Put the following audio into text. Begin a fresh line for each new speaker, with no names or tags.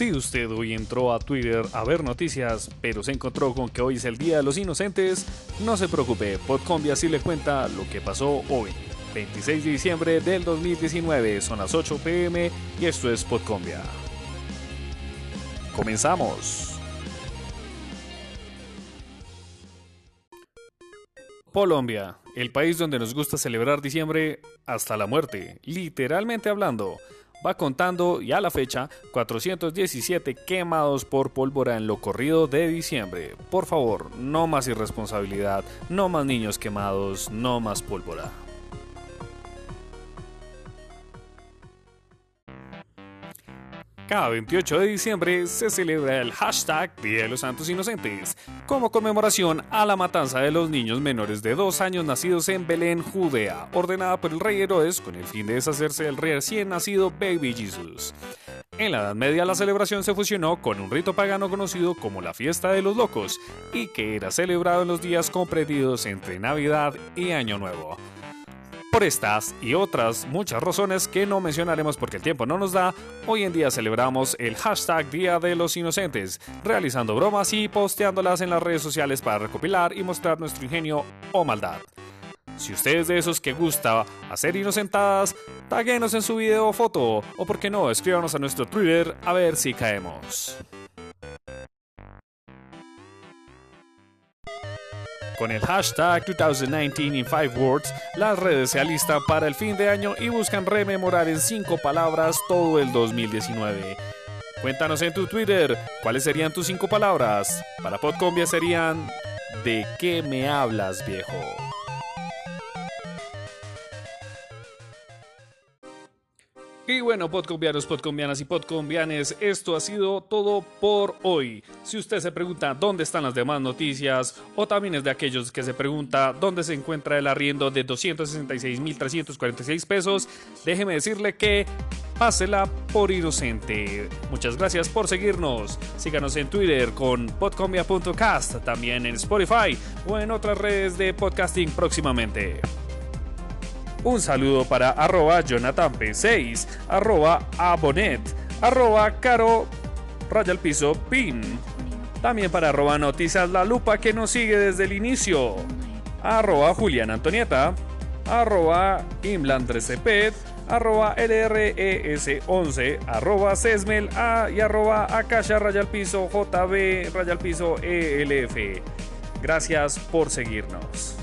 Si usted hoy entró a Twitter a ver noticias, pero se encontró con que hoy es el Día de los Inocentes, no se preocupe, Podcombia sí le cuenta lo que pasó hoy. 26 de diciembre del 2019, son las 8 pm y esto es Podcombia. Comenzamos. Colombia, el país donde nos gusta celebrar diciembre hasta la muerte, literalmente hablando va contando y a la fecha 417 quemados por pólvora en lo corrido de diciembre. Por favor, no más irresponsabilidad, no más niños quemados, no más pólvora. Cada 28 de diciembre se celebra el hashtag Día de los Santos Inocentes, como conmemoración a la matanza de los niños menores de 2 años nacidos en Belén, Judea, ordenada por el rey Herodes con el fin de deshacerse del recién nacido Baby Jesus. En la Edad Media la celebración se fusionó con un rito pagano conocido como la Fiesta de los Locos y que era celebrado en los días comprendidos entre Navidad y Año Nuevo. Por estas y otras muchas razones que no mencionaremos porque el tiempo no nos da, hoy en día celebramos el hashtag Día de los Inocentes, realizando bromas y posteándolas en las redes sociales para recopilar y mostrar nuestro ingenio o maldad. Si usted es de esos que gusta hacer inocentadas, taguenos en su video o foto, o por qué no, escríbanos a nuestro Twitter a ver si caemos. Con el hashtag 2019 in 5 words, las redes se alistan para el fin de año y buscan rememorar en 5 palabras todo el 2019. Cuéntanos en tu Twitter cuáles serían tus 5 palabras. Para Podcombia serían ¿De qué me hablas, viejo? Y bueno, podcombianos, podcombianas y podcombianes, esto ha sido todo por hoy. Si usted se pregunta dónde están las demás noticias, o también es de aquellos que se pregunta dónde se encuentra el arriendo de 266.346 pesos, déjeme decirle que pásela por inocente. Muchas gracias por seguirnos. Síganos en Twitter con podcombia.cast, también en Spotify o en otras redes de podcasting próximamente. Un saludo para arroba jonathanp6, arroba abonet, arroba caro raya piso pin. También para arroba noticias la lupa que nos sigue desde el inicio. Arroba Julián Antonieta, arroba imlan13pet, arroba lres11, arroba sesmel a y arroba akasha raya piso jb raya al piso elf. Gracias por seguirnos.